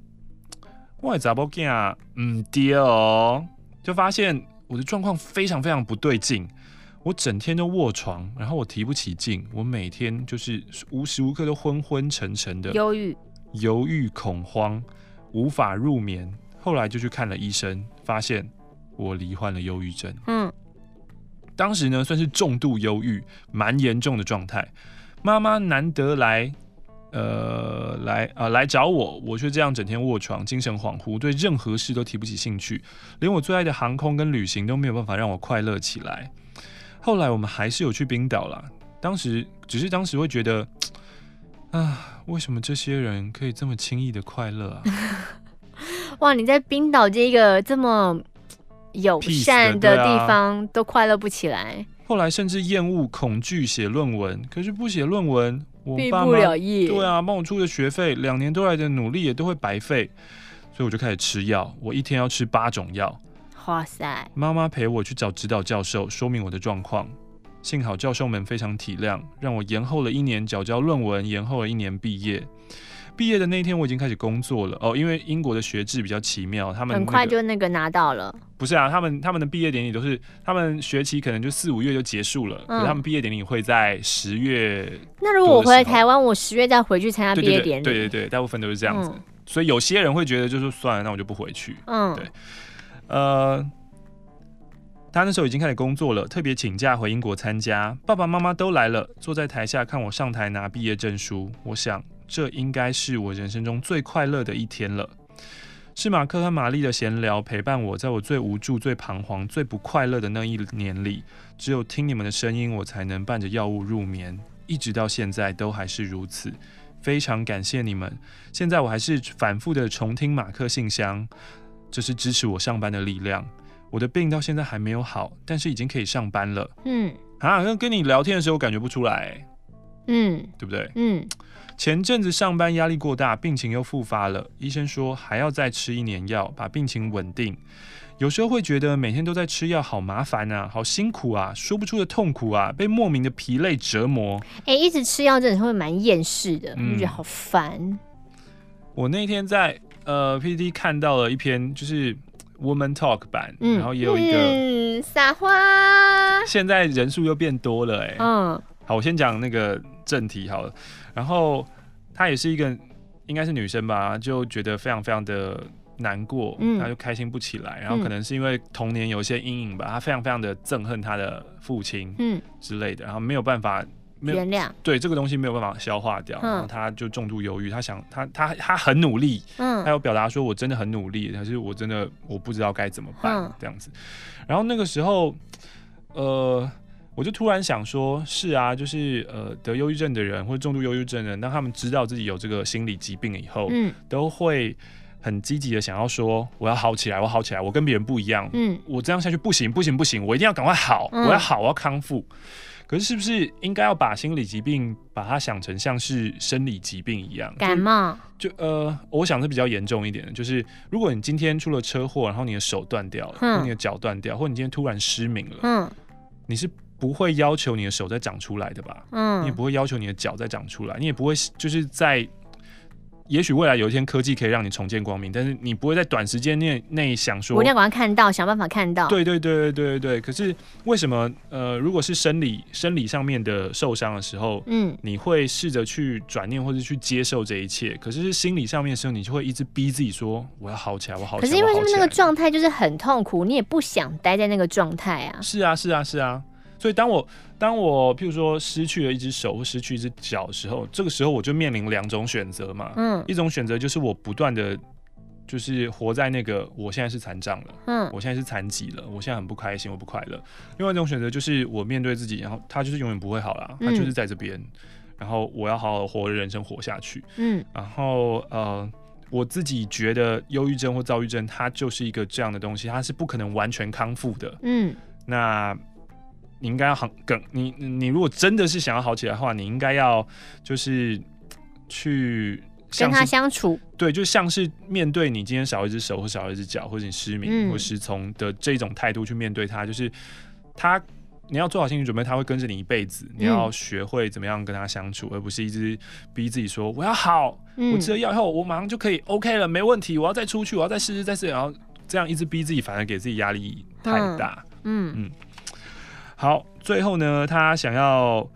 我咋不见？嗯，爹哦，就发现我的状况非常非常不对劲。我整天都卧床，然后我提不起劲，我每天就是无时无刻都昏昏沉沉的，忧郁、犹豫、恐慌，无法入眠。后来就去看了医生，发现我罹患了忧郁症。嗯，当时呢算是重度忧郁，蛮严重的状态。妈妈难得来，呃，来啊、呃、来找我，我却这样整天卧床，精神恍惚，对任何事都提不起兴趣，连我最爱的航空跟旅行都没有办法让我快乐起来。后来我们还是有去冰岛啦，当时只是当时会觉得，啊，为什么这些人可以这么轻易的快乐啊？<laughs> 哇！你在冰岛这个这么友善的地方都快乐不起来。后来甚至厌恶、恐惧写论文，可是不写论文，我毕不了业。对啊，帮我出的学费，两年多来的努力也都会白费，所以我就开始吃药。我一天要吃八种药。哇塞！妈妈陪我去找指导教授，说明我的状况。幸好教授们非常体谅，让我延后了一年缴交论文，延后了一年毕业。毕业的那一天，我已经开始工作了哦。因为英国的学制比较奇妙，他们、那个、很快就那个拿到了。不是啊，他们他们的毕业典礼都是他们学期可能就四五月就结束了，嗯、可是他们毕业典礼会在十月。那如果我回来台湾，我十月再回去参加毕业典礼？对对对，大部分都是这样子。嗯、所以有些人会觉得就是算了，那我就不回去。嗯，对。呃，他那时候已经开始工作了，特别请假回英国参加，爸爸妈妈都来了，坐在台下看我上台拿毕业证书。我想。这应该是我人生中最快乐的一天了。是马克和玛丽的闲聊陪伴我，在我最无助、最彷徨、最不快乐的那一年里，只有听你们的声音，我才能伴着药物入眠，一直到现在都还是如此。非常感谢你们。现在我还是反复的重听马克信箱，这是支持我上班的力量。我的病到现在还没有好，但是已经可以上班了。嗯，啊，跟跟你聊天的时候感觉不出来。嗯，对不对？嗯。前阵子上班压力过大，病情又复发了。医生说还要再吃一年药，把病情稳定。有时候会觉得每天都在吃药，好麻烦啊，好辛苦啊，说不出的痛苦啊，被莫名的疲累折磨。哎、欸，一直吃药真的会蛮厌世的，嗯、就觉得好烦。我那天在呃 PTT 看到了一篇就是 Woman Talk 版，嗯、然后也有一个嗯撒花。现在人数又变多了、欸，哎，嗯，好，我先讲那个正题好了。然后她也是一个，应该是女生吧，就觉得非常非常的难过，嗯，她就开心不起来。然后可能是因为童年有一些阴影吧，她非常非常的憎恨她的父亲，嗯之类的，然后没有办法没有原谅，对这个东西没有办法消化掉，然后她就重度忧郁。她想，她她她很努力，嗯，她有表达说我真的很努力，可是我真的我不知道该怎么办这样子。然后那个时候，呃。我就突然想说，是啊，就是呃，得忧郁症的人或者重度忧郁症的人，当他们知道自己有这个心理疾病以后，嗯，都会很积极的想要说，我要好起来，我好起来，我跟别人不一样，嗯，我这样下去不行，不行，不行，我一定要赶快好，我要好，我要康复。可是，是不是应该要把心理疾病把它想成像是生理疾病一样？感冒？就呃，我想是比较严重一点的，就是如果你今天出了车祸，然后你的手断掉了，或你的脚断掉，或你今天突然失明了，嗯，你是。不会要求你的手再长出来的吧？嗯，你也不会要求你的脚再长出来，你也不会就是在，也许未来有一天科技可以让你重见光明，但是你不会在短时间内内想说，我一定要赶快看到，想办法看到。对对对对对对。可是为什么呃，如果是生理生理上面的受伤的时候，嗯，你会试着去转念或者去接受这一切，可是是心理上面的时候，你就会一直逼自己说我要好起来，我好起来。可是因为就是那个状态就是很痛苦，你也不想待在那个状态啊。是啊是啊是啊。所以当我当我譬如说失去了一只手或失去一只脚的时候，这个时候我就面临两种选择嘛。嗯，一种选择就是我不断的，就是活在那个我现在是残障了，嗯，我现在是残疾了，我现在很不开心，我不快乐。另外一种选择就是我面对自己，然后他就是永远不会好啦，他就是在这边。然后我要好好活人生活下去。嗯，然后呃，我自己觉得忧郁症或躁郁症，它就是一个这样的东西，它是不可能完全康复的。嗯，那你应该要很更你你如果真的是想要好起来的话，你应该要就是去跟他相处。对，就像是面对你今天少一只手或少一只脚，或者你失明、嗯、或失聪的这种态度去面对他，就是他。你要做好心理准备，他会跟着你一辈子。你要学会怎么样跟他相处，嗯、而不是一直逼自己说我要好，嗯、我吃了药以后我马上就可以 OK 了，没问题。我要再出去，我要再试试再试，然后这样一直逼自己，反而给自己压力太大。嗯嗯。好，最后呢，他想要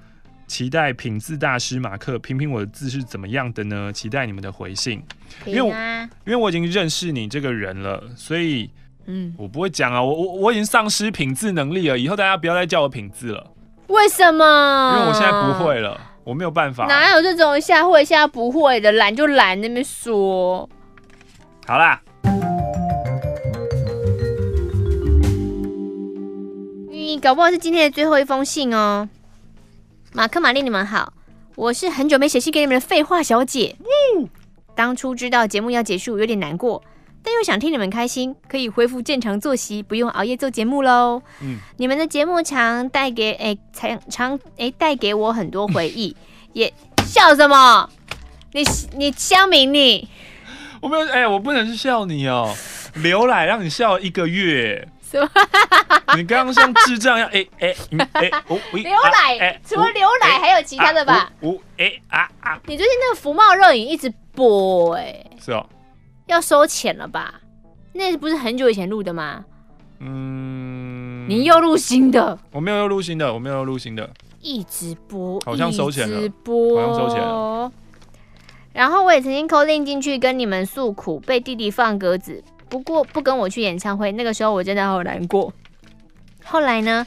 期待品字大师马克评评我的字是怎么样的呢？期待你们的回信，因为我因为我已经认识你这个人了，所以。嗯，我不会讲啊，我我我已经丧失品字能力了，以后大家不要再叫我品字了。为什么？因为我现在不会了，我没有办法。哪有这种一下会一下不会的，懒就懒那边说。好啦，你搞不好是今天的最后一封信哦。马克、玛丽，你们好，我是很久没写信给你们的废话小姐。呜，当初知道节目要结束，有点难过。但又想听你们开心，可以恢复正常作息，不用熬夜做节目喽。嗯，你们的节目常带给哎，常常哎带给我很多回忆。<laughs> 也笑什么？你你乡民你？我没有哎，我不能笑你哦。刘奶让你笑一个月，什么？你刚刚像智障一样哎哎哎 <laughs> 哦，刘奶除了牛奶还有其他的吧？哦哎啊啊！你最近那个福茂热饮一直播哎，是哦。要收钱了吧？那不是很久以前录的吗？嗯，你又录新的？我没有又录新的，我没有又录新的，一直播，好像收钱了，直播，好像收钱了。然后我也曾经 call in 进去跟你们诉苦，被弟弟放鸽子，不过不跟我去演唱会，那个时候我真的好难过。后来呢？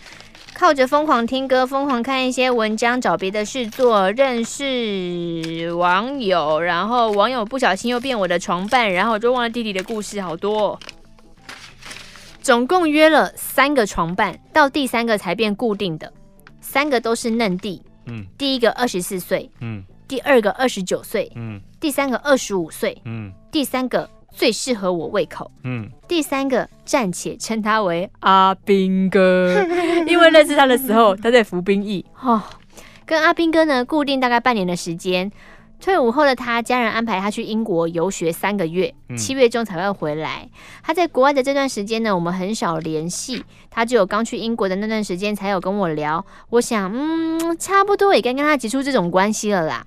靠着疯狂听歌，疯狂看一些文章，找别的事做，认识网友，然后网友不小心又变我的床伴，然后我就忘了弟弟的故事，好多哦。总共约了三个床伴，到第三个才变固定的，三个都是嫩弟，嗯，第一个二十四岁，嗯，第二个二十九岁，嗯，第三个二十五岁，嗯，第三个。最适合我胃口。嗯，第三个暂且称他为阿兵哥，<laughs> 因为认识他的时候他在服兵役。哦，跟阿兵哥呢固定大概半年的时间。退伍后的他，家人安排他去英国游学三个月，七月中才会回来。他在国外的这段时间呢，我们很少联系。他只有刚去英国的那段时间才有跟我聊。我想，嗯，差不多也该跟他结束这种关系了啦。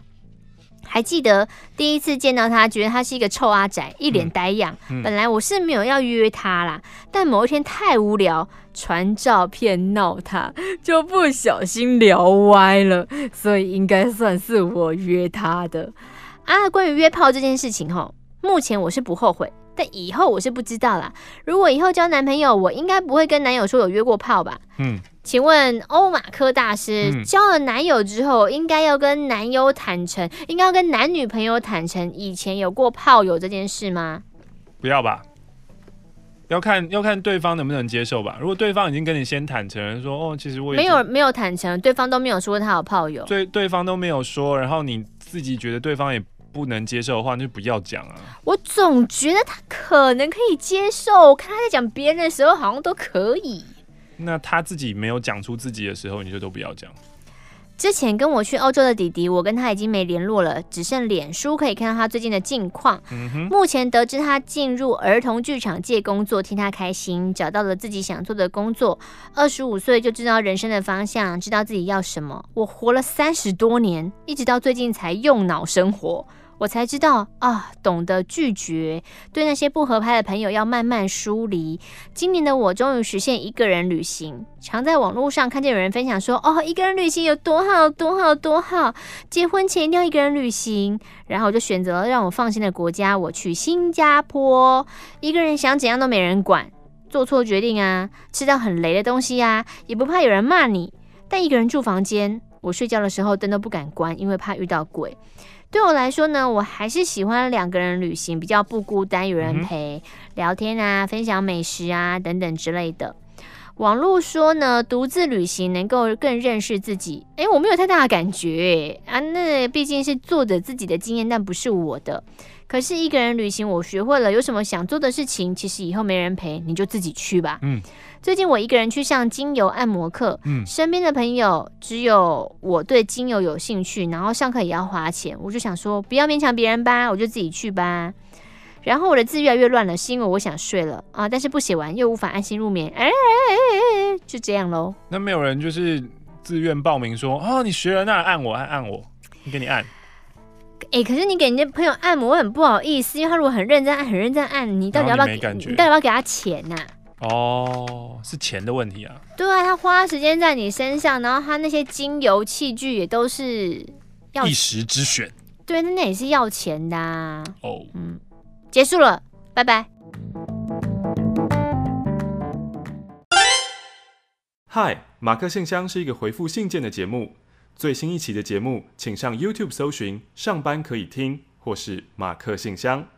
还记得第一次见到他，觉得他是一个臭阿宅，一脸呆样。嗯嗯、本来我是没有要约他啦，但某一天太无聊，传照片闹他，就不小心聊歪了，所以应该算是我约他的。啊，关于约炮这件事情，吼，目前我是不后悔。但以后我是不知道啦。如果以后交男朋友，我应该不会跟男友说有约过炮吧？嗯，请问欧马克大师，嗯、交了男友之后，应该要跟男友坦诚，应该要跟男女朋友坦诚以前有过炮友这件事吗？不要吧，要看要看对方能不能接受吧。如果对方已经跟你先坦诚说，哦，其实我也没有没有坦诚，对方都没有说他有炮友，对对方都没有说，然后你自己觉得对方也。不能接受的话，那就不要讲啊。我总觉得他可能可以接受，我看他在讲别人的时候，好像都可以。那他自己没有讲出自己的时候，你就都不要讲。之前跟我去欧洲的弟弟，我跟他已经没联络了，只剩脸书可以看到他最近的近况。嗯。目前得知他进入儿童剧场界工作，替他开心，找到了自己想做的工作。二十五岁就知道人生的方向，知道自己要什么。我活了三十多年，一直到最近才用脑生活。我才知道啊，懂得拒绝，对那些不合拍的朋友要慢慢疏离。今年的我终于实现一个人旅行，常在网络上看见有人分享说，哦，一个人旅行有多好，多好，多好，结婚前一定要一个人旅行。然后我就选择了让我放心的国家，我去新加坡，一个人想怎样都没人管，做错决定啊，吃到很雷的东西啊，也不怕有人骂你。但一个人住房间，我睡觉的时候灯都不敢关，因为怕遇到鬼。对我来说呢，我还是喜欢两个人旅行，比较不孤单，有人陪，聊天啊，分享美食啊等等之类的。网络说呢，独自旅行能够更认识自己。诶，我没有太大的感觉啊，那毕竟是作者自己的经验，但不是我的。可是一个人旅行，我学会了有什么想做的事情，其实以后没人陪，你就自己去吧。嗯，最近我一个人去上精油按摩课，嗯，身边的朋友只有我对精油有兴趣，然后上课也要花钱，我就想说不要勉强别人吧，我就自己去吧。然后我的字越来越乱了，是因为我想睡了啊，但是不写完又无法安心入眠，哎哎哎哎，就这样喽。那没有人就是自愿报名说啊、哦，你学了那按我按按我，你给你按。哎，可是你给人家朋友按摩，我很不好意思，因为他如果很认真按，很认真按，你到底要不要给？你，你到底要不要给他钱呐、啊？哦，是钱的问题啊。对啊，他花时间在你身上，然后他那些精油器具也都是要一时之选。对，那那也是要钱的、啊。哦，嗯。结束了，拜拜。嗨，马克信箱是一个回复信件的节目。最新一期的节目，请上 YouTube 搜寻“上班可以听”或是“马克信箱”。